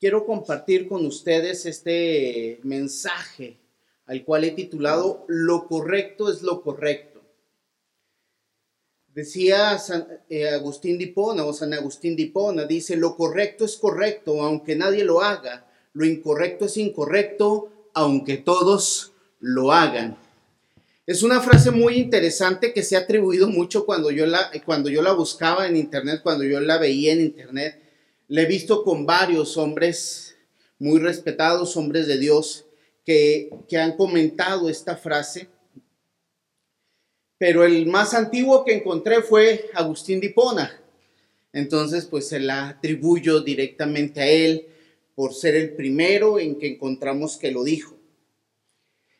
quiero compartir con ustedes este mensaje al cual he titulado Lo correcto es lo correcto. Decía eh, Agustín de Hipona o San Agustín dice, lo correcto es correcto aunque nadie lo haga, lo incorrecto es incorrecto aunque todos lo hagan. Es una frase muy interesante que se ha atribuido mucho cuando yo la, cuando yo la buscaba en internet, cuando yo la veía en internet. La he visto con varios hombres muy respetados, hombres de Dios, que, que han comentado esta frase. Pero el más antiguo que encontré fue Agustín de Hipona. Entonces, pues se la atribuyo directamente a él por ser el primero en que encontramos que lo dijo.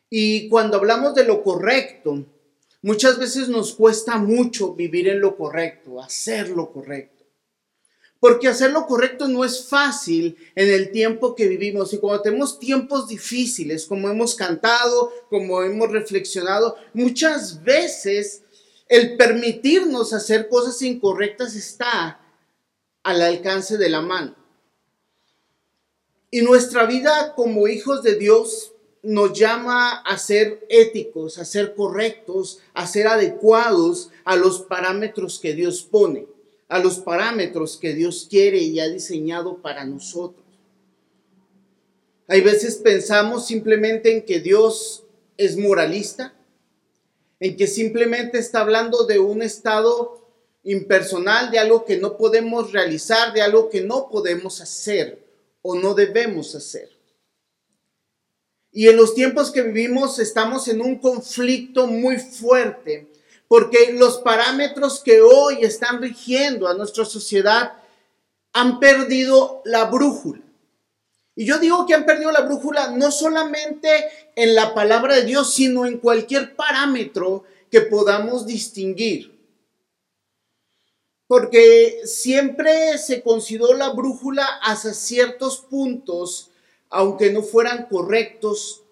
Y cuando hablamos de lo correcto, muchas veces nos cuesta mucho vivir en lo correcto, hacer lo correcto. Porque hacer lo correcto no es fácil en el tiempo que vivimos. Y cuando tenemos tiempos difíciles, como hemos cantado, como hemos reflexionado, muchas veces el permitirnos hacer cosas incorrectas está al alcance de la mano. Y nuestra vida como hijos de Dios nos llama a ser éticos, a ser correctos, a ser adecuados a los parámetros que Dios pone, a los parámetros que Dios quiere y ha diseñado para nosotros. Hay veces pensamos simplemente en que Dios es moralista, en que simplemente está hablando de un estado impersonal, de algo que no podemos realizar, de algo que no podemos hacer o no debemos hacer. Y en los tiempos que vivimos estamos en un conflicto muy fuerte, porque los parámetros que hoy están rigiendo a nuestra sociedad han perdido la brújula. Y yo digo que han perdido la brújula no solamente en la palabra de Dios, sino en cualquier parámetro que podamos distinguir. Porque siempre se consideró la brújula hacia ciertos puntos aunque no fueran correctos,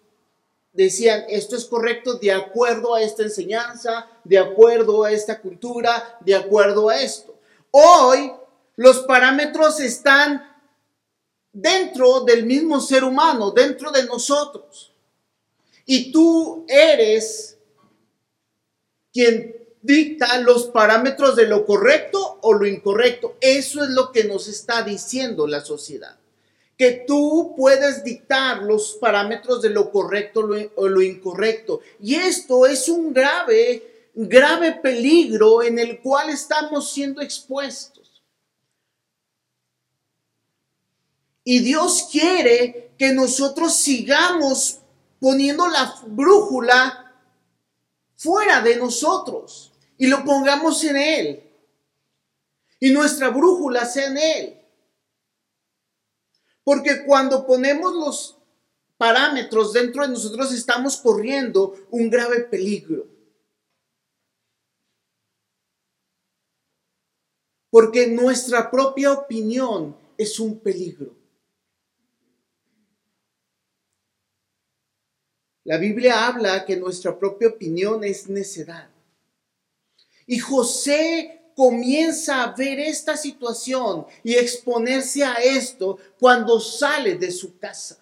decían, esto es correcto de acuerdo a esta enseñanza, de acuerdo a esta cultura, de acuerdo a esto. Hoy los parámetros están dentro del mismo ser humano, dentro de nosotros. Y tú eres quien dicta los parámetros de lo correcto o lo incorrecto. Eso es lo que nos está diciendo la sociedad que tú puedes dictar los parámetros de lo correcto o lo incorrecto. Y esto es un grave, grave peligro en el cual estamos siendo expuestos. Y Dios quiere que nosotros sigamos poniendo la brújula fuera de nosotros y lo pongamos en Él. Y nuestra brújula sea en Él. Porque cuando ponemos los parámetros dentro de nosotros estamos corriendo un grave peligro. Porque nuestra propia opinión es un peligro. La Biblia habla que nuestra propia opinión es necedad. Y José comienza a ver esta situación y exponerse a esto cuando sale de su casa.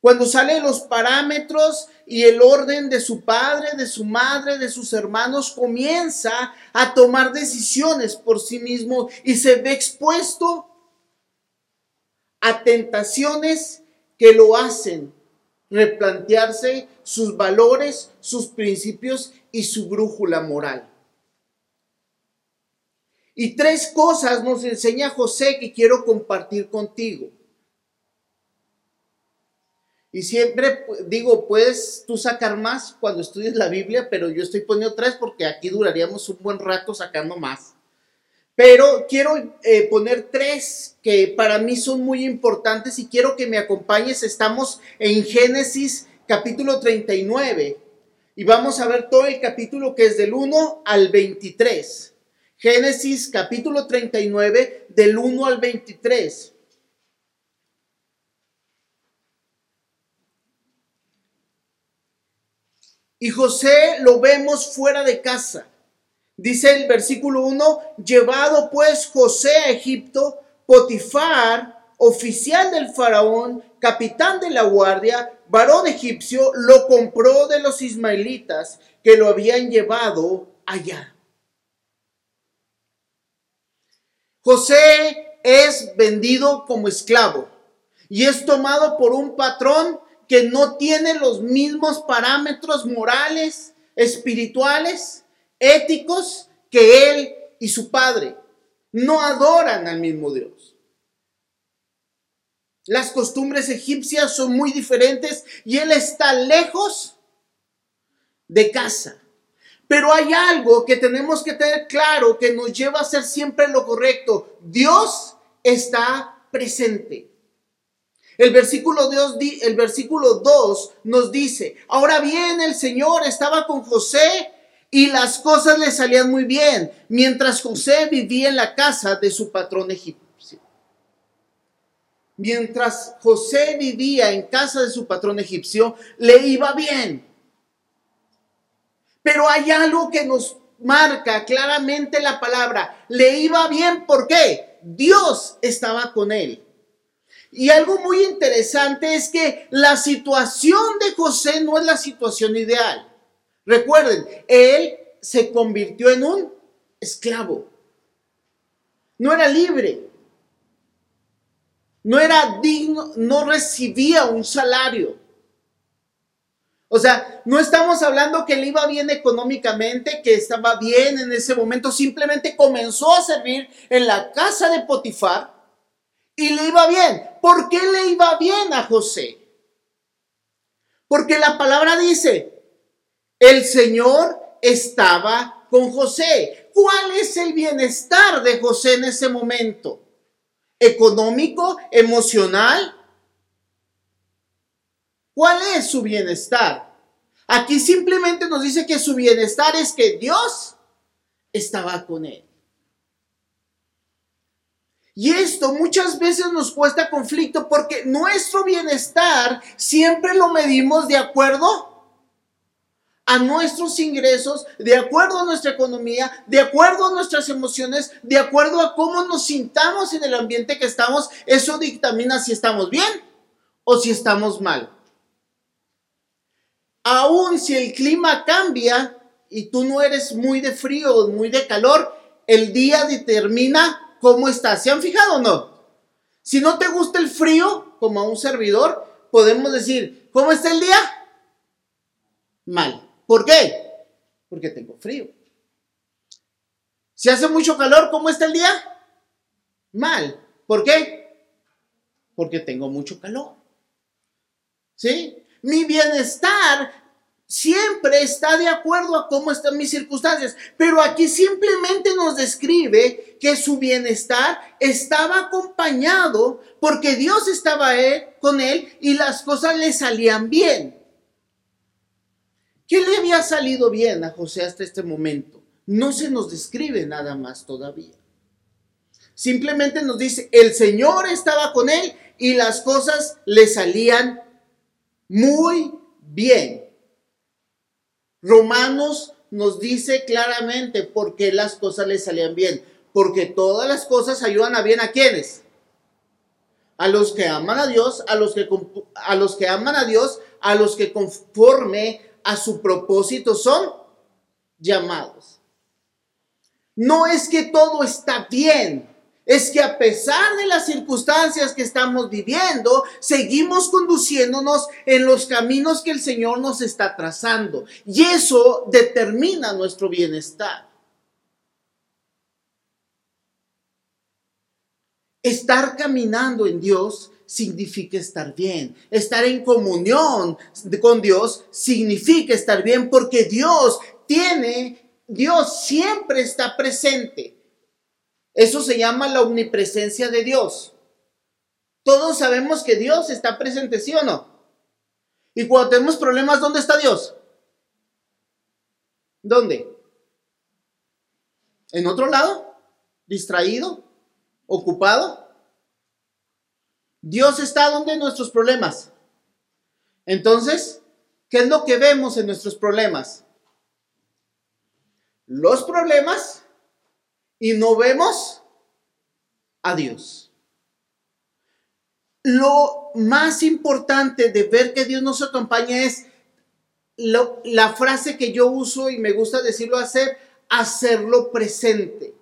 Cuando sale de los parámetros y el orden de su padre, de su madre, de sus hermanos, comienza a tomar decisiones por sí mismo y se ve expuesto a tentaciones que lo hacen replantearse sus valores, sus principios y su brújula moral. Y tres cosas nos enseña José que quiero compartir contigo. Y siempre digo, puedes tú sacar más cuando estudies la Biblia, pero yo estoy poniendo tres porque aquí duraríamos un buen rato sacando más. Pero quiero eh, poner tres que para mí son muy importantes y quiero que me acompañes. Estamos en Génesis capítulo 39 y vamos a ver todo el capítulo que es del 1 al 23. Génesis capítulo 39 del 1 al 23. Y José lo vemos fuera de casa. Dice el versículo 1, llevado pues José a Egipto, Potifar, oficial del faraón, capitán de la guardia, varón egipcio, lo compró de los ismaelitas que lo habían llevado allá. José es vendido como esclavo y es tomado por un patrón que no tiene los mismos parámetros morales, espirituales, éticos que él y su padre. No adoran al mismo Dios. Las costumbres egipcias son muy diferentes y él está lejos de casa. Pero hay algo que tenemos que tener claro que nos lleva a hacer siempre lo correcto. Dios está presente. El versículo, 2, el versículo 2 nos dice, ahora bien, el Señor estaba con José y las cosas le salían muy bien, mientras José vivía en la casa de su patrón egipcio. Mientras José vivía en casa de su patrón egipcio, le iba bien. Pero hay algo que nos marca claramente la palabra. Le iba bien, ¿por qué? Dios estaba con él. Y algo muy interesante es que la situación de José no es la situación ideal. Recuerden, él se convirtió en un esclavo. No era libre. No era digno, no recibía un salario. O sea, no estamos hablando que le iba bien económicamente, que estaba bien en ese momento, simplemente comenzó a servir en la casa de Potifar y le iba bien. ¿Por qué le iba bien a José? Porque la palabra dice, el Señor estaba con José. ¿Cuál es el bienestar de José en ese momento? ¿Económico? ¿Emocional? ¿Cuál es su bienestar? Aquí simplemente nos dice que su bienestar es que Dios estaba con él. Y esto muchas veces nos cuesta conflicto porque nuestro bienestar siempre lo medimos de acuerdo a nuestros ingresos, de acuerdo a nuestra economía, de acuerdo a nuestras emociones, de acuerdo a cómo nos sintamos en el ambiente que estamos. Eso dictamina si estamos bien o si estamos mal. Aún si el clima cambia y tú no eres muy de frío o muy de calor, el día determina cómo estás. ¿Se han fijado o no? Si no te gusta el frío, como a un servidor, podemos decir, ¿cómo está el día? Mal. ¿Por qué? Porque tengo frío. Si hace mucho calor, ¿cómo está el día? Mal. ¿Por qué? Porque tengo mucho calor. ¿Sí? Mi bienestar siempre está de acuerdo a cómo están mis circunstancias, pero aquí simplemente nos describe que su bienestar estaba acompañado porque Dios estaba con él y las cosas le salían bien. ¿Qué le había salido bien a José hasta este momento? No se nos describe nada más todavía. Simplemente nos dice, el Señor estaba con él y las cosas le salían muy bien. Romanos nos dice claramente por qué las cosas le salían bien. Porque todas las cosas ayudan a bien a quienes. A los que aman a Dios, a los que, a los que aman a Dios, a los que conforme a su propósito son llamados. No es que todo está bien, es que a pesar de las circunstancias que estamos viviendo, seguimos conduciéndonos en los caminos que el Señor nos está trazando. Y eso determina nuestro bienestar. Estar caminando en Dios significa estar bien. Estar en comunión con Dios significa estar bien porque Dios tiene, Dios siempre está presente. Eso se llama la omnipresencia de Dios. Todos sabemos que Dios está presente, ¿sí o no? Y cuando tenemos problemas, ¿dónde está Dios? ¿Dónde? ¿En otro lado? ¿Distraído? ¿Ocupado? Dios está donde nuestros problemas. Entonces, ¿qué es lo que vemos en nuestros problemas? Los problemas y no vemos a Dios. lo más importante de ver que Dios nos acompaña es la frase que yo uso y me gusta decirlo hacer, hacerlo presente.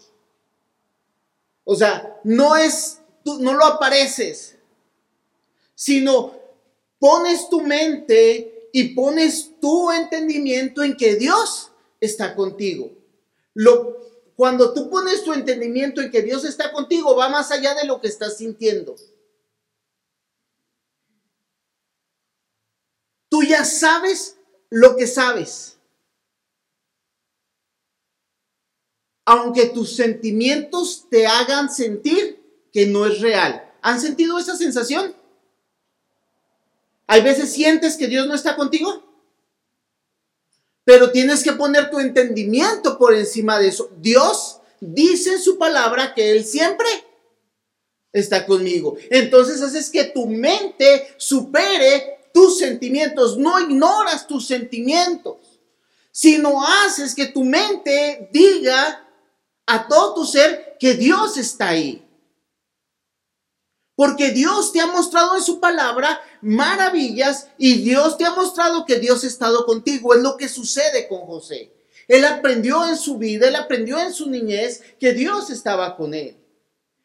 O sea, no es, tú no lo apareces, sino pones tu mente y pones tu entendimiento en que Dios está contigo. Lo, cuando tú pones tu entendimiento en que Dios está contigo, va más allá de lo que estás sintiendo. Tú ya sabes lo que sabes. Aunque tus sentimientos te hagan sentir que no es real. ¿Han sentido esa sensación? Hay veces sientes que Dios no está contigo, pero tienes que poner tu entendimiento por encima de eso. Dios dice en su palabra que Él siempre está conmigo. Entonces haces que tu mente supere tus sentimientos, no ignoras tus sentimientos, sino haces que tu mente diga a todo tu ser que Dios está ahí. Porque Dios te ha mostrado en su palabra maravillas y Dios te ha mostrado que Dios ha estado contigo. Es lo que sucede con José. Él aprendió en su vida, él aprendió en su niñez que Dios estaba con él.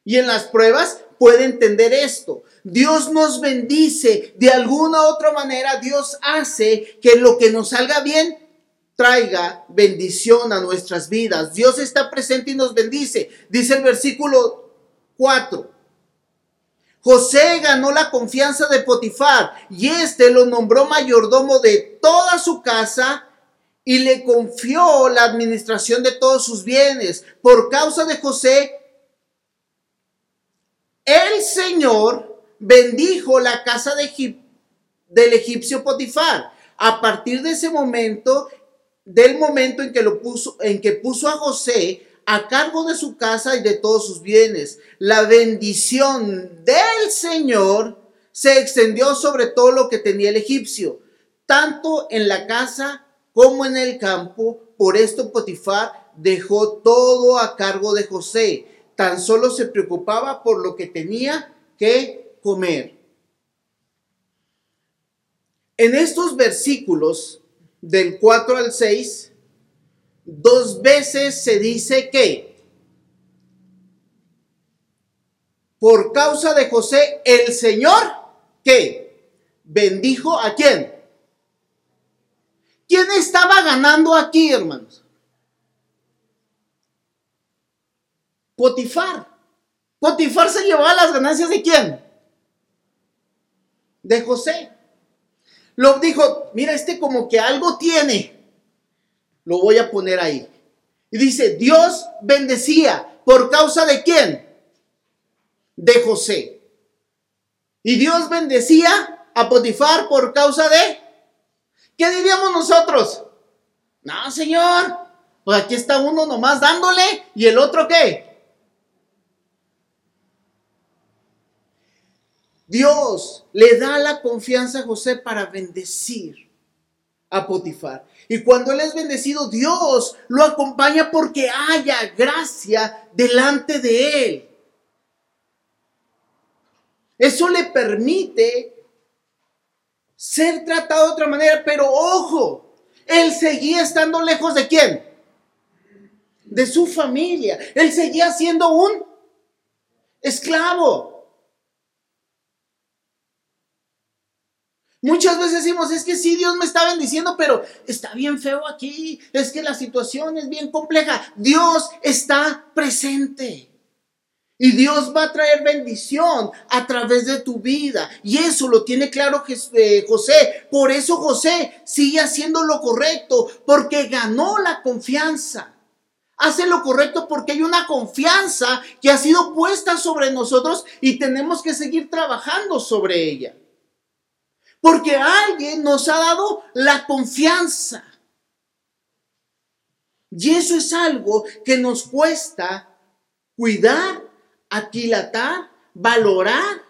Y en las pruebas puede entender esto. Dios nos bendice. De alguna u otra manera, Dios hace que lo que nos salga bien traiga bendición a nuestras vidas. Dios está presente y nos bendice. Dice el versículo 4. José ganó la confianza de Potifar y éste lo nombró mayordomo de toda su casa y le confió la administración de todos sus bienes. Por causa de José, el Señor bendijo la casa de del egipcio Potifar. A partir de ese momento, del momento en que lo puso, en que puso a José a cargo de su casa y de todos sus bienes, la bendición del Señor se extendió sobre todo lo que tenía el egipcio, tanto en la casa como en el campo. Por esto Potifar dejó todo a cargo de José tan solo se preocupaba por lo que tenía que comer. En estos versículos del 4 al 6, dos veces se dice que por causa de José, el Señor, que bendijo a quién. ¿Quién estaba ganando aquí, hermanos? Potifar. Potifar se llevaba las ganancias de quién? De José. Lo dijo, mira, este como que algo tiene. Lo voy a poner ahí. Y dice, Dios bendecía. ¿Por causa de quién? De José. Y Dios bendecía a Potifar por causa de... ¿Qué diríamos nosotros? No, Señor. Pues aquí está uno nomás dándole y el otro qué? Dios le da la confianza a José para bendecir a Potifar. Y cuando él es bendecido, Dios lo acompaña porque haya gracia delante de él. Eso le permite ser tratado de otra manera, pero ojo, él seguía estando lejos de quién? De su familia. Él seguía siendo un esclavo. Muchas veces decimos, es que sí, Dios me está bendiciendo, pero está bien feo aquí, es que la situación es bien compleja. Dios está presente. Y Dios va a traer bendición a través de tu vida. Y eso lo tiene claro eh, José. Por eso José sigue haciendo lo correcto, porque ganó la confianza. Hace lo correcto porque hay una confianza que ha sido puesta sobre nosotros y tenemos que seguir trabajando sobre ella. Porque alguien nos ha dado la confianza. Y eso es algo que nos cuesta cuidar, aquilatar, valorar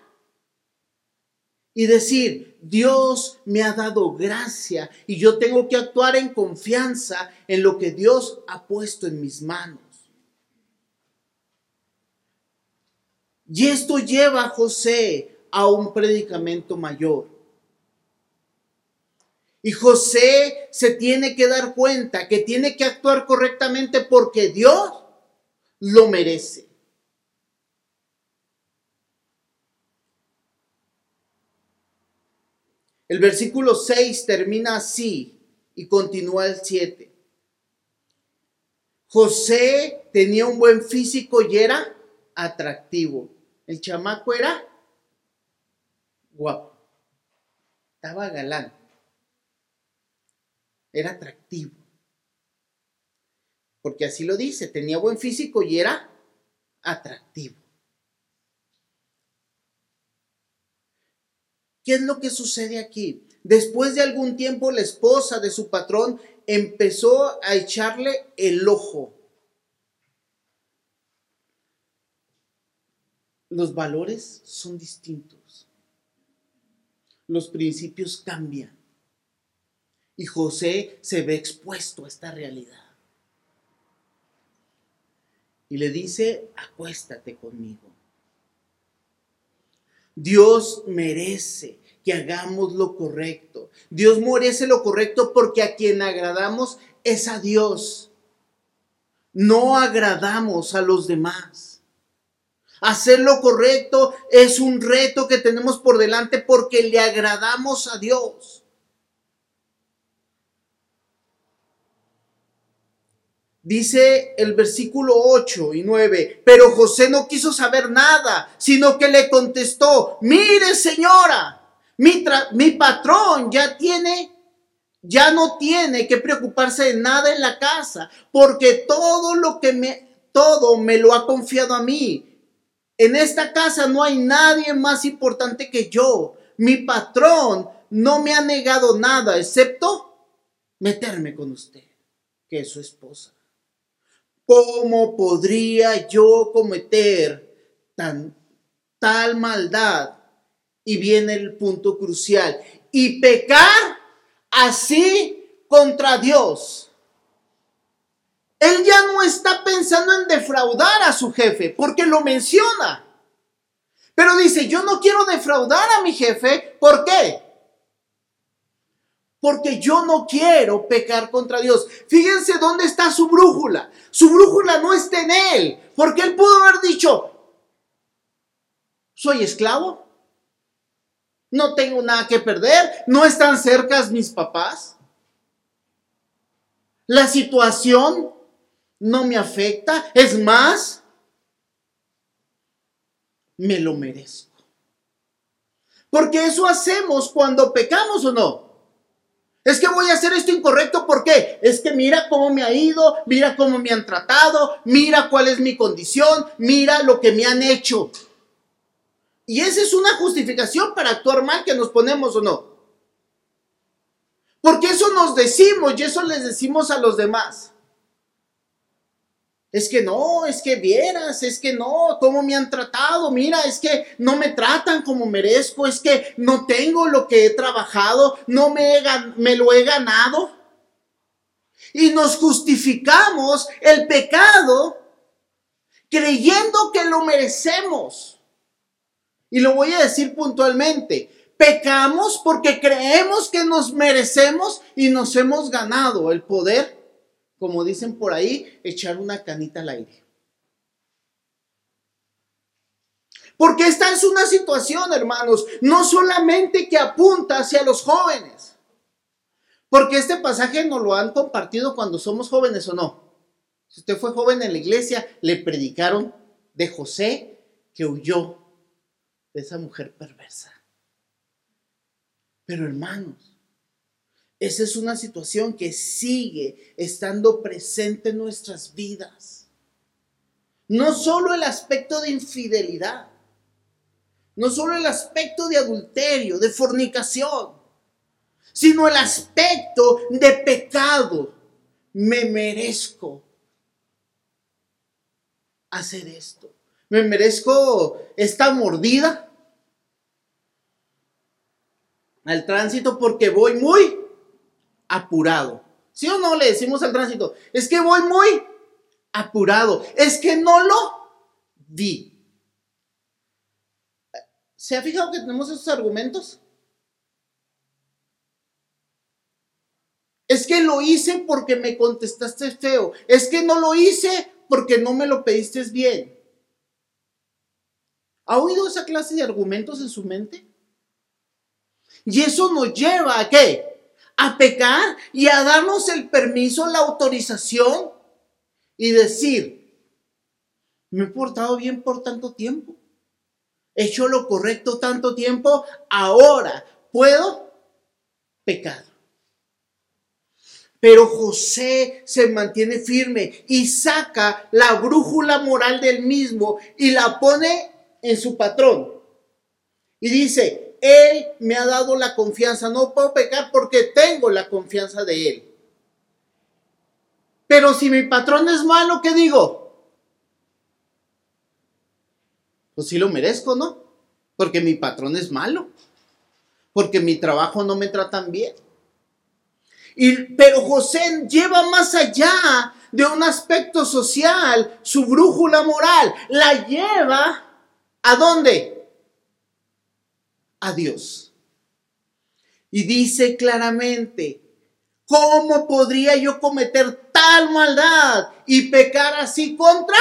y decir, Dios me ha dado gracia y yo tengo que actuar en confianza en lo que Dios ha puesto en mis manos. Y esto lleva a José a un predicamento mayor. Y José se tiene que dar cuenta que tiene que actuar correctamente porque Dios lo merece. El versículo 6 termina así y continúa el 7. José tenía un buen físico y era atractivo. El chamaco era guapo. Estaba galán. Era atractivo. Porque así lo dice, tenía buen físico y era atractivo. ¿Qué es lo que sucede aquí? Después de algún tiempo la esposa de su patrón empezó a echarle el ojo. Los valores son distintos. Los principios cambian. Y José se ve expuesto a esta realidad. Y le dice, acuéstate conmigo. Dios merece que hagamos lo correcto. Dios merece lo correcto porque a quien agradamos es a Dios. No agradamos a los demás. Hacer lo correcto es un reto que tenemos por delante porque le agradamos a Dios. Dice el versículo 8 y 9, pero José no quiso saber nada, sino que le contestó, mire señora, mi, mi patrón ya tiene, ya no tiene que preocuparse de nada en la casa, porque todo lo que me, todo me lo ha confiado a mí. En esta casa no hay nadie más importante que yo. Mi patrón no me ha negado nada, excepto meterme con usted, que es su esposa. ¿Cómo podría yo cometer tan, tal maldad? Y viene el punto crucial. Y pecar así contra Dios. Él ya no está pensando en defraudar a su jefe, porque lo menciona. Pero dice, yo no quiero defraudar a mi jefe. ¿Por qué? Porque yo no quiero pecar contra Dios. Fíjense dónde está su brújula. Su brújula no está en él, porque él pudo haber dicho, soy esclavo, no tengo nada que perder, no están cerca mis papás. La situación no me afecta, es más, me lo merezco. Porque eso hacemos cuando pecamos o no. Es que voy a hacer esto incorrecto, ¿por qué? Es que mira cómo me ha ido, mira cómo me han tratado, mira cuál es mi condición, mira lo que me han hecho. Y esa es una justificación para actuar mal que nos ponemos o no. Porque eso nos decimos y eso les decimos a los demás. Es que no, es que vieras, es que no, cómo me han tratado, mira, es que no me tratan como merezco, es que no tengo lo que he trabajado, no me, me lo he ganado. Y nos justificamos el pecado creyendo que lo merecemos. Y lo voy a decir puntualmente, pecamos porque creemos que nos merecemos y nos hemos ganado el poder como dicen por ahí, echar una canita al aire. Porque esta es una situación, hermanos, no solamente que apunta hacia los jóvenes. Porque este pasaje nos lo han compartido cuando somos jóvenes o no. Si usted fue joven en la iglesia, le predicaron de José que huyó de esa mujer perversa. Pero hermanos, esa es una situación que sigue estando presente en nuestras vidas. No solo el aspecto de infidelidad, no solo el aspecto de adulterio, de fornicación, sino el aspecto de pecado. Me merezco hacer esto. Me merezco esta mordida al tránsito porque voy muy apurado. ¿Sí o no le decimos al tránsito? Es que voy muy apurado. Es que no lo vi. ¿Se ha fijado que tenemos esos argumentos? Es que lo hice porque me contestaste feo. Es que no lo hice porque no me lo pediste bien. ¿Ha oído esa clase de argumentos en su mente? Y eso nos lleva a qué? A pecar y a darnos el permiso, la autorización y decir, me he portado bien por tanto tiempo. He hecho lo correcto tanto tiempo, ahora puedo pecar. Pero José se mantiene firme y saca la brújula moral del mismo y la pone en su patrón. Y dice, Él me ha dado la confianza, no puedo pecar porque tengo la confianza de Él. Pero si mi patrón es malo, ¿qué digo? Pues sí lo merezco, ¿no? Porque mi patrón es malo. Porque mi trabajo no me tratan bien. Y, pero José lleva más allá de un aspecto social su brújula moral. La lleva ¿A dónde? A Dios. Y dice claramente, ¿cómo podría yo cometer tal maldad y pecar así contra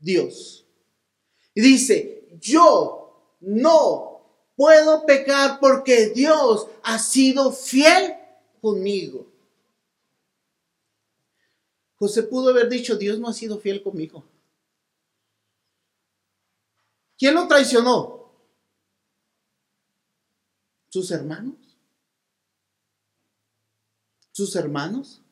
Dios? Y dice, yo no puedo pecar porque Dios ha sido fiel conmigo. José pudo haber dicho, Dios no ha sido fiel conmigo. ¿Quién lo traicionó? ¿Sus hermanos? ¿Sus hermanos?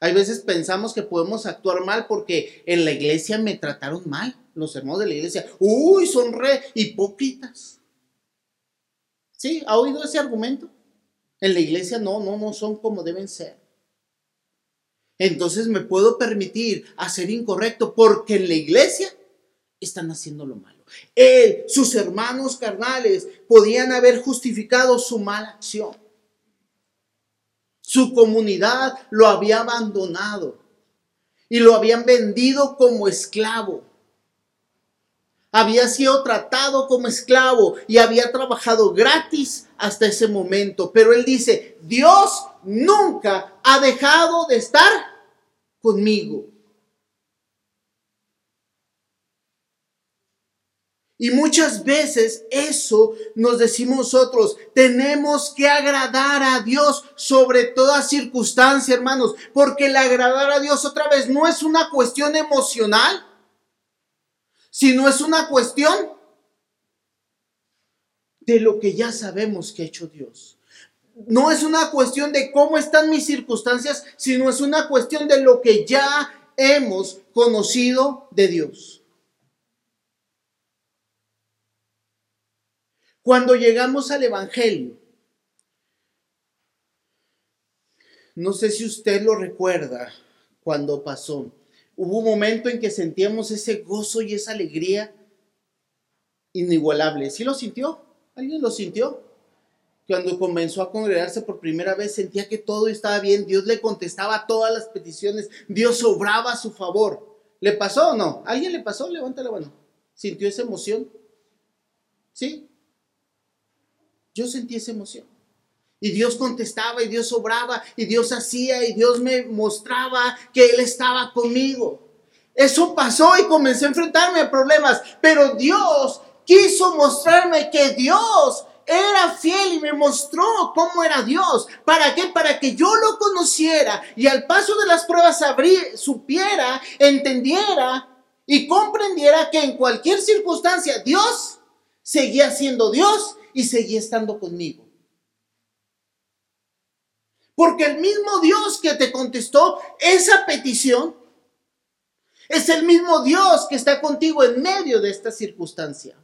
Hay veces pensamos que podemos actuar mal porque en la iglesia me trataron mal. Los hermanos de la iglesia, uy, son re hipócritas. ¿Sí? ¿Ha oído ese argumento? En la iglesia no, no, no son como deben ser. Entonces me puedo permitir hacer incorrecto porque en la iglesia están haciendo lo malo. Él, sus hermanos carnales, podían haber justificado su mala acción. Su comunidad lo había abandonado y lo habían vendido como esclavo. Había sido tratado como esclavo y había trabajado gratis hasta ese momento. Pero él dice, Dios nunca ha dejado de estar conmigo. Y muchas veces eso nos decimos nosotros, tenemos que agradar a Dios sobre toda circunstancia, hermanos, porque el agradar a Dios otra vez no es una cuestión emocional, sino es una cuestión de lo que ya sabemos que ha hecho Dios. No es una cuestión de cómo están mis circunstancias, sino es una cuestión de lo que ya hemos conocido de Dios. Cuando llegamos al Evangelio, no sé si usted lo recuerda cuando pasó. Hubo un momento en que sentíamos ese gozo y esa alegría inigualable. ¿Sí lo sintió? ¿Alguien lo sintió? Cuando comenzó a congregarse por primera vez, sentía que todo estaba bien. Dios le contestaba todas las peticiones. Dios obraba a su favor. ¿Le pasó o no? ¿Alguien le pasó? Levanta la mano. ¿Sintió esa emoción? ¿Sí? Yo sentí esa emoción. Y Dios contestaba y Dios obraba y Dios hacía y Dios me mostraba que Él estaba conmigo. Eso pasó y comencé a enfrentarme a problemas, pero Dios quiso mostrarme que Dios era fiel y me mostró cómo era Dios. ¿Para qué? Para que yo lo conociera y al paso de las pruebas supiera, entendiera y comprendiera que en cualquier circunstancia Dios seguía siendo Dios y seguía estando conmigo. Porque el mismo Dios que te contestó esa petición es el mismo Dios que está contigo en medio de esta circunstancia.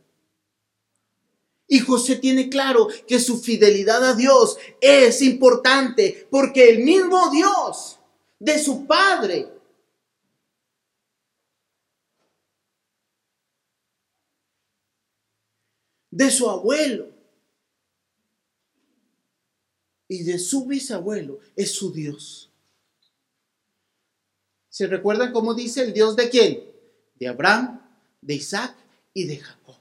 Y José tiene claro que su fidelidad a Dios es importante porque el mismo Dios de su padre de su abuelo, y de su bisabuelo es su Dios. ¿Se recuerdan cómo dice el Dios de quién? De Abraham, de Isaac y de Jacob.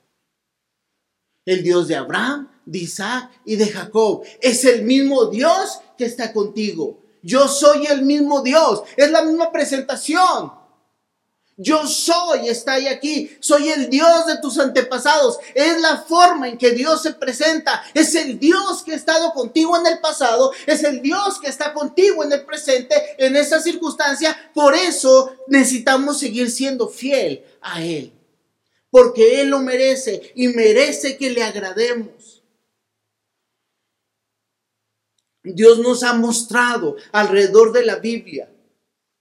El Dios de Abraham, de Isaac y de Jacob. Es el mismo Dios que está contigo. Yo soy el mismo Dios. Es la misma presentación. Yo soy, está ahí aquí. Soy el Dios de tus antepasados. Es la forma en que Dios se presenta. Es el Dios que ha estado contigo en el pasado. Es el Dios que está contigo en el presente, en esa circunstancia. Por eso necesitamos seguir siendo fiel a Él. Porque Él lo merece y merece que le agrademos. Dios nos ha mostrado alrededor de la Biblia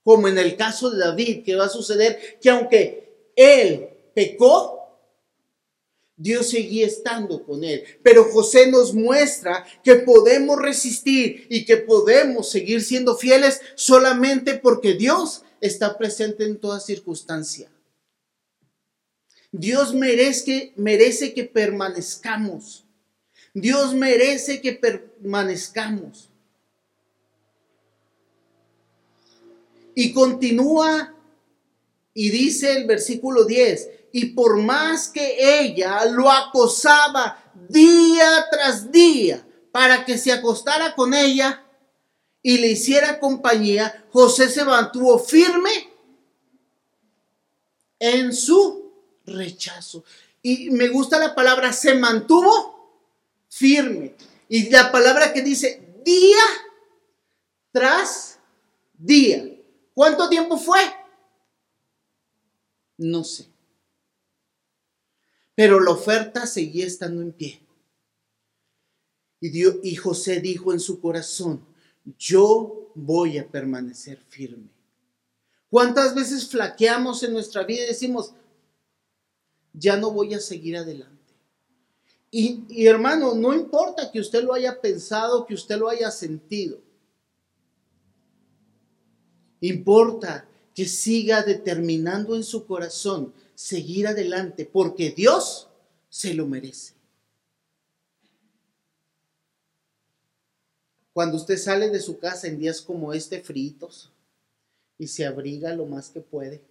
como en el caso de David, que va a suceder que aunque él pecó, Dios seguía estando con él. Pero José nos muestra que podemos resistir y que podemos seguir siendo fieles solamente porque Dios está presente en toda circunstancia. Dios merece, merece que permanezcamos. Dios merece que permanezcamos. Y continúa y dice el versículo 10, y por más que ella lo acosaba día tras día para que se acostara con ella y le hiciera compañía, José se mantuvo firme en su rechazo. Y me gusta la palabra se mantuvo firme. Y la palabra que dice día tras día. ¿Cuánto tiempo fue? No sé. Pero la oferta seguía estando en pie. Y, Dios, y José dijo en su corazón, yo voy a permanecer firme. ¿Cuántas veces flaqueamos en nuestra vida y decimos, ya no voy a seguir adelante? Y, y hermano, no importa que usted lo haya pensado, que usted lo haya sentido. Importa que siga determinando en su corazón seguir adelante, porque Dios se lo merece. Cuando usted sale de su casa en días como este, fritos, y se abriga lo más que puede,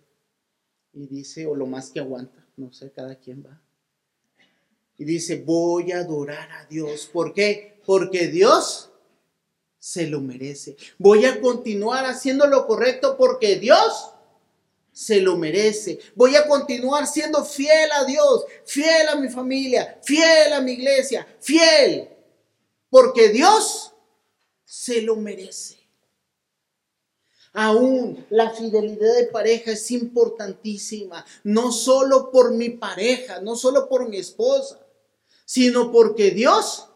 y dice, o lo más que aguanta, no sé, cada quien va. Y dice, voy a adorar a Dios. ¿Por qué? Porque Dios se lo merece. Voy a continuar haciendo lo correcto porque Dios se lo merece. Voy a continuar siendo fiel a Dios, fiel a mi familia, fiel a mi iglesia, fiel, porque Dios se lo merece. Aún la fidelidad de pareja es importantísima, no solo por mi pareja, no solo por mi esposa, sino porque Dios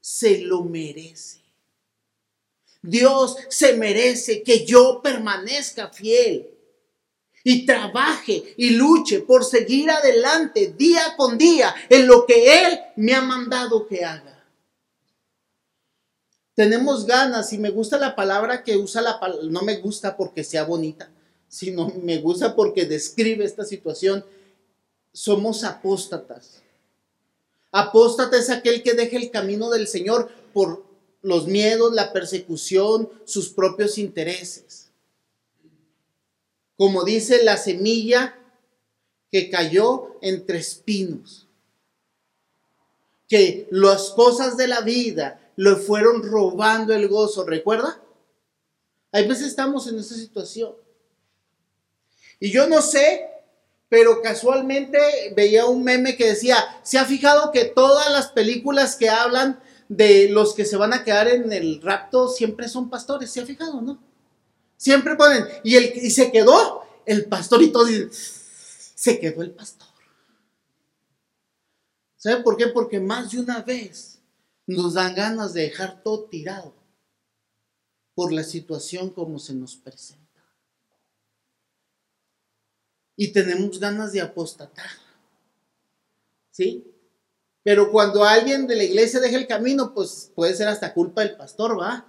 se lo merece. Dios se merece que yo permanezca fiel y trabaje y luche por seguir adelante día con día en lo que Él me ha mandado que haga. Tenemos ganas y me gusta la palabra que usa la no me gusta porque sea bonita, sino me gusta porque describe esta situación. Somos apóstatas. Apóstata es aquel que deja el camino del Señor por los miedos, la persecución, sus propios intereses. Como dice la semilla que cayó entre espinos, que las cosas de la vida le fueron robando el gozo, ¿recuerda? Hay veces estamos en esa situación. Y yo no sé, pero casualmente veía un meme que decía, ¿se ha fijado que todas las películas que hablan de los que se van a quedar en el rapto siempre son pastores, ¿se ha fijado, no? Siempre ponen, y, el, y se quedó el pastor y todo, se quedó el pastor. ¿Sabe por qué? Porque más de una vez nos dan ganas de dejar todo tirado por la situación como se nos presenta. Y tenemos ganas de apostatar. ¿Sí? Pero cuando alguien de la iglesia deja el camino, pues puede ser hasta culpa del pastor, ¿va?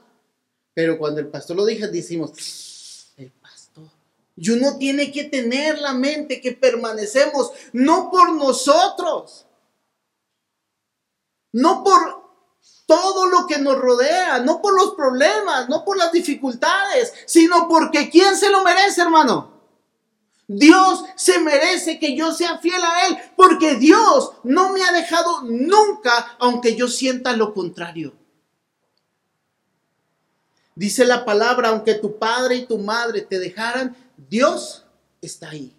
Pero cuando el pastor lo deja, decimos, el pastor. Y uno tiene que tener la mente que permanecemos, no por nosotros, no por todo lo que nos rodea, no por los problemas, no por las dificultades, sino porque ¿quién se lo merece, hermano? Dios se merece que yo sea fiel a Él, porque Dios no me ha dejado nunca, aunque yo sienta lo contrario. Dice la palabra, aunque tu padre y tu madre te dejaran, Dios está ahí.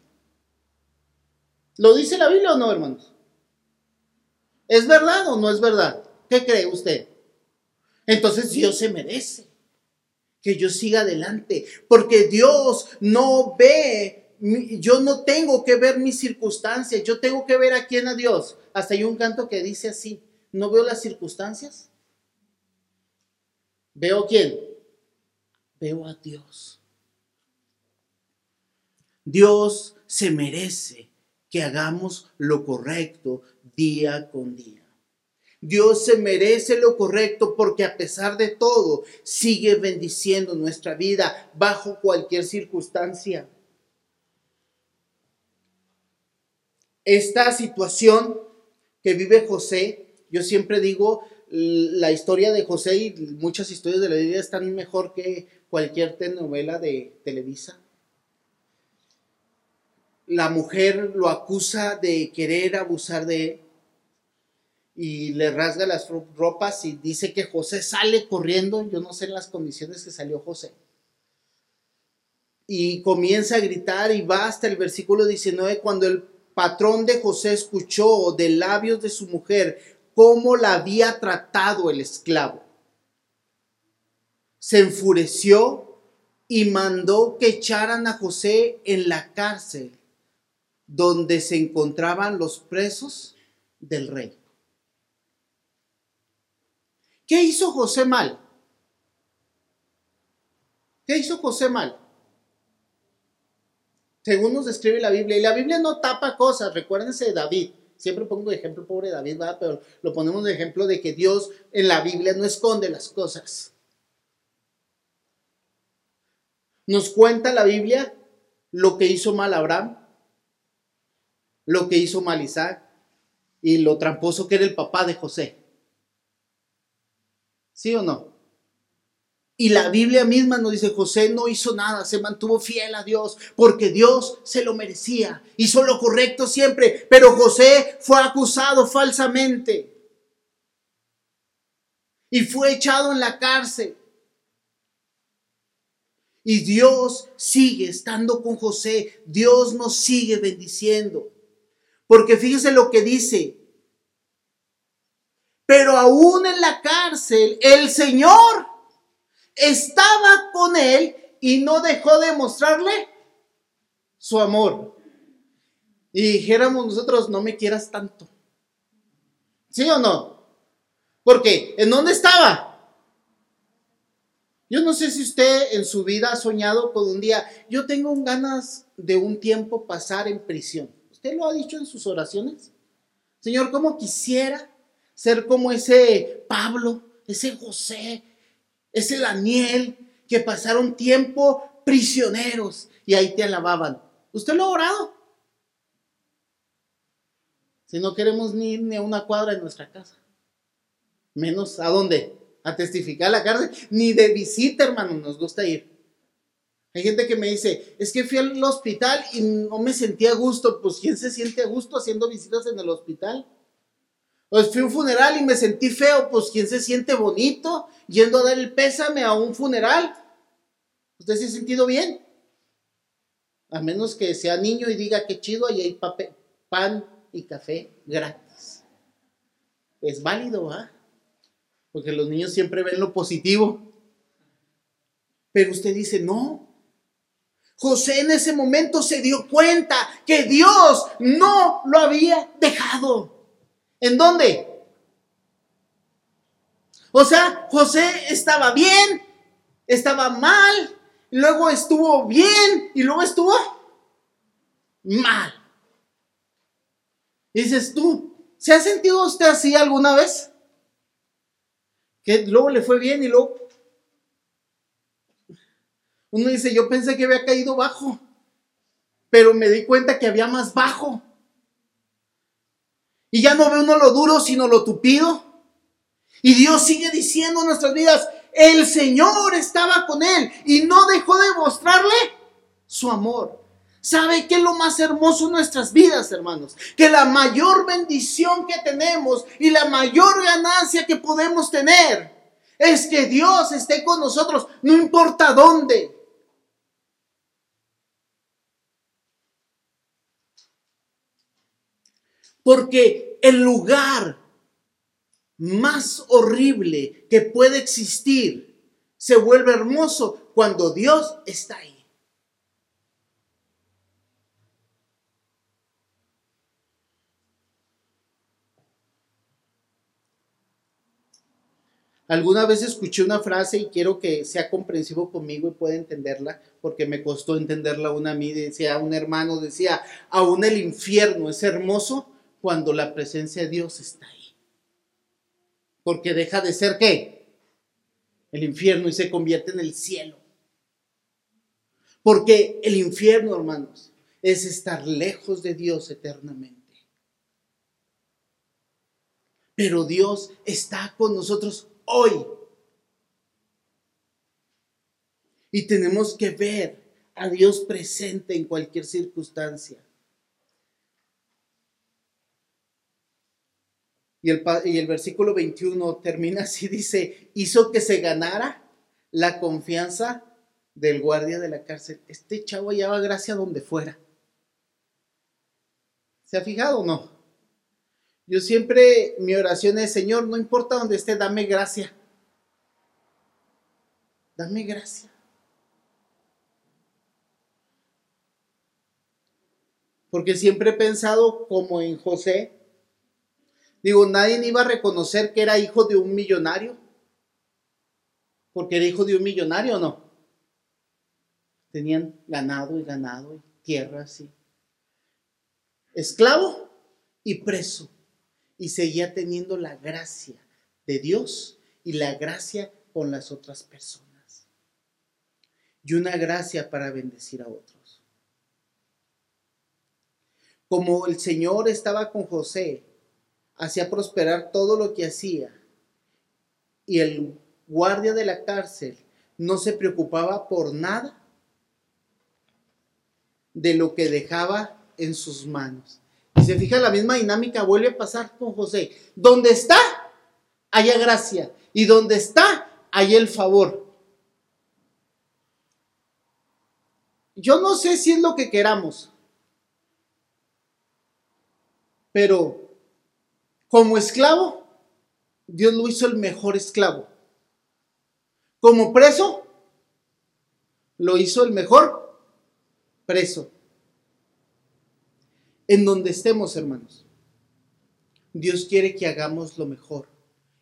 ¿Lo dice la Biblia o no, hermanos? ¿Es verdad o no es verdad? ¿Qué cree usted? Entonces Dios se merece que yo siga adelante, porque Dios no ve yo no tengo que ver mis circunstancias, yo tengo que ver a quién a Dios. Hasta hay un canto que dice así, ¿no veo las circunstancias? ¿Veo quién? Veo a Dios. Dios se merece que hagamos lo correcto día con día. Dios se merece lo correcto porque a pesar de todo sigue bendiciendo nuestra vida bajo cualquier circunstancia. Esta situación que vive José, yo siempre digo, la historia de José y muchas historias de la Biblia están mejor que cualquier telenovela de Televisa. La mujer lo acusa de querer abusar de él y le rasga las ropas y dice que José sale corriendo, yo no sé en las condiciones que salió José. Y comienza a gritar y va hasta el versículo 19 cuando el patrón de José escuchó de labios de su mujer cómo la había tratado el esclavo. Se enfureció y mandó que echaran a José en la cárcel donde se encontraban los presos del rey. ¿Qué hizo José mal? ¿Qué hizo José mal? Según nos describe la Biblia. Y la Biblia no tapa cosas, recuérdense de David. Siempre pongo de ejemplo pobre David, ¿verdad? pero lo ponemos de ejemplo de que Dios en la Biblia no esconde las cosas. Nos cuenta la Biblia lo que hizo mal Abraham, lo que hizo mal Isaac y lo tramposo que era el papá de José. ¿Sí o no? Y la Biblia misma nos dice, José no hizo nada, se mantuvo fiel a Dios, porque Dios se lo merecía, hizo lo correcto siempre, pero José fue acusado falsamente. Y fue echado en la cárcel. Y Dios sigue estando con José, Dios nos sigue bendiciendo, porque fíjese lo que dice, pero aún en la cárcel, el Señor estaba con él y no dejó de mostrarle su amor. Y dijéramos nosotros, no me quieras tanto. ¿Sí o no? Porque, ¿en dónde estaba? Yo no sé si usted en su vida ha soñado con un día, yo tengo ganas de un tiempo pasar en prisión. ¿Usted lo ha dicho en sus oraciones? Señor, ¿cómo quisiera ser como ese Pablo, ese José, es el Daniel que pasaron tiempo prisioneros y ahí te alababan. ¿Usted lo ha orado? Si no queremos ni ni a una cuadra en nuestra casa. Menos a dónde? A testificar la cárcel. Ni de visita, hermano, nos gusta ir. Hay gente que me dice, es que fui al hospital y no me sentía a gusto. Pues ¿quién se siente a gusto haciendo visitas en el hospital? Pues fui a un funeral y me sentí feo, pues ¿quién se siente bonito yendo a dar el pésame a un funeral? ¿Usted se ha sentido bien? A menos que sea niño y diga que chido, y hay pan y café gratis. Es válido, ¿ah? Porque los niños siempre ven lo positivo. Pero usted dice, no. José en ese momento se dio cuenta que Dios no lo había dejado. ¿En dónde? O sea, José estaba bien, estaba mal, luego estuvo bien y luego estuvo mal. dices tú, ¿se ha sentido usted así alguna vez? Que luego le fue bien y luego... Uno dice, yo pensé que había caído bajo, pero me di cuenta que había más bajo. Y ya no ve uno lo duro, sino lo tupido. Y Dios sigue diciendo en nuestras vidas, el Señor estaba con él y no dejó de mostrarle su amor. ¿Sabe qué es lo más hermoso en nuestras vidas, hermanos? Que la mayor bendición que tenemos y la mayor ganancia que podemos tener es que Dios esté con nosotros, no importa dónde. Porque el lugar más horrible que puede existir se vuelve hermoso cuando Dios está ahí. Alguna vez escuché una frase y quiero que sea comprensivo conmigo y pueda entenderla, porque me costó entenderla una a mí. Decía un hermano, decía, aún el infierno es hermoso cuando la presencia de Dios está ahí. Porque deja de ser qué? El infierno y se convierte en el cielo. Porque el infierno, hermanos, es estar lejos de Dios eternamente. Pero Dios está con nosotros hoy. Y tenemos que ver a Dios presente en cualquier circunstancia. Y el, versículo 21 termina así, dice, hizo que se ganara la confianza del guardia de la cárcel. Este chavo llevaba gracia donde fuera. ¿Se ha fijado o no? Yo siempre, mi oración es, Señor, no importa donde esté, dame gracia. Dame gracia. Porque siempre he pensado como en José. Digo, nadie iba a reconocer que era hijo de un millonario. Porque era hijo de un millonario o no. Tenían ganado y ganado y tierra así. Esclavo y preso y seguía teniendo la gracia de Dios y la gracia con las otras personas. Y una gracia para bendecir a otros. Como el Señor estaba con José, hacía prosperar todo lo que hacía. Y el guardia de la cárcel no se preocupaba por nada de lo que dejaba en sus manos se fija la misma dinámica, vuelve a pasar con José. Donde está, haya gracia. Y donde está, hay el favor. Yo no sé si es lo que queramos, pero como esclavo, Dios lo hizo el mejor esclavo. Como preso, lo hizo el mejor preso en donde estemos, hermanos. Dios quiere que hagamos lo mejor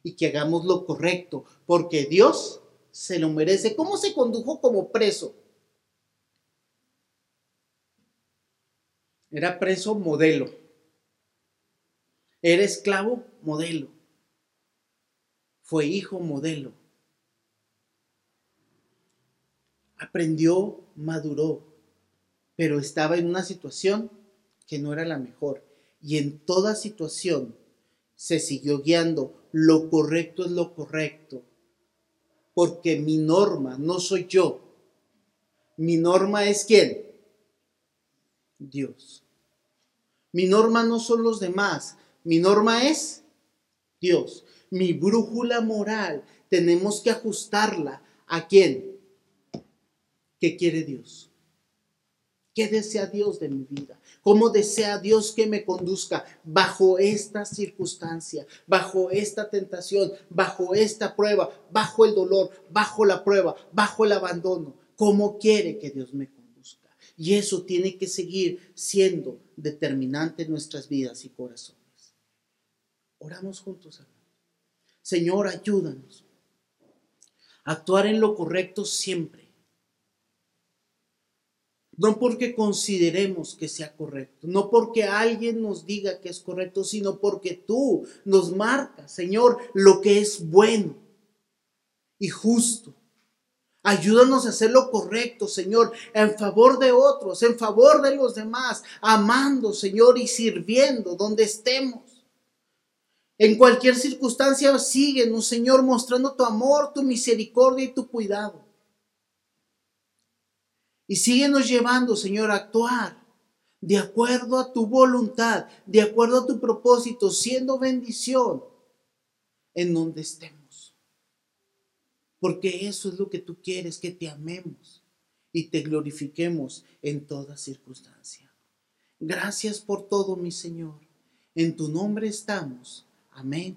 y que hagamos lo correcto, porque Dios se lo merece. ¿Cómo se condujo como preso? Era preso modelo. Era esclavo modelo. Fue hijo modelo. Aprendió, maduró, pero estaba en una situación que no era la mejor. Y en toda situación se siguió guiando. Lo correcto es lo correcto. Porque mi norma no soy yo. Mi norma es quién? Dios. Mi norma no son los demás. Mi norma es Dios. Mi brújula moral tenemos que ajustarla a quién? ¿Qué quiere Dios? ¿Qué desea Dios de mi vida? ¿Cómo desea Dios que me conduzca bajo esta circunstancia, bajo esta tentación, bajo esta prueba, bajo el dolor, bajo la prueba, bajo el abandono? ¿Cómo quiere que Dios me conduzca? Y eso tiene que seguir siendo determinante en nuestras vidas y corazones. Oramos juntos, hermanos. Señor, ayúdanos a actuar en lo correcto siempre no porque consideremos que sea correcto, no porque alguien nos diga que es correcto, sino porque tú nos marcas, Señor, lo que es bueno y justo. Ayúdanos a hacer lo correcto, Señor, en favor de otros, en favor de los demás, amando, Señor, y sirviendo donde estemos. En cualquier circunstancia, síguenos, Señor, mostrando tu amor, tu misericordia y tu cuidado. Y síguenos llevando, Señor, a actuar de acuerdo a tu voluntad, de acuerdo a tu propósito, siendo bendición en donde estemos. Porque eso es lo que tú quieres, que te amemos y te glorifiquemos en toda circunstancia. Gracias por todo, mi Señor. En tu nombre estamos. Amém?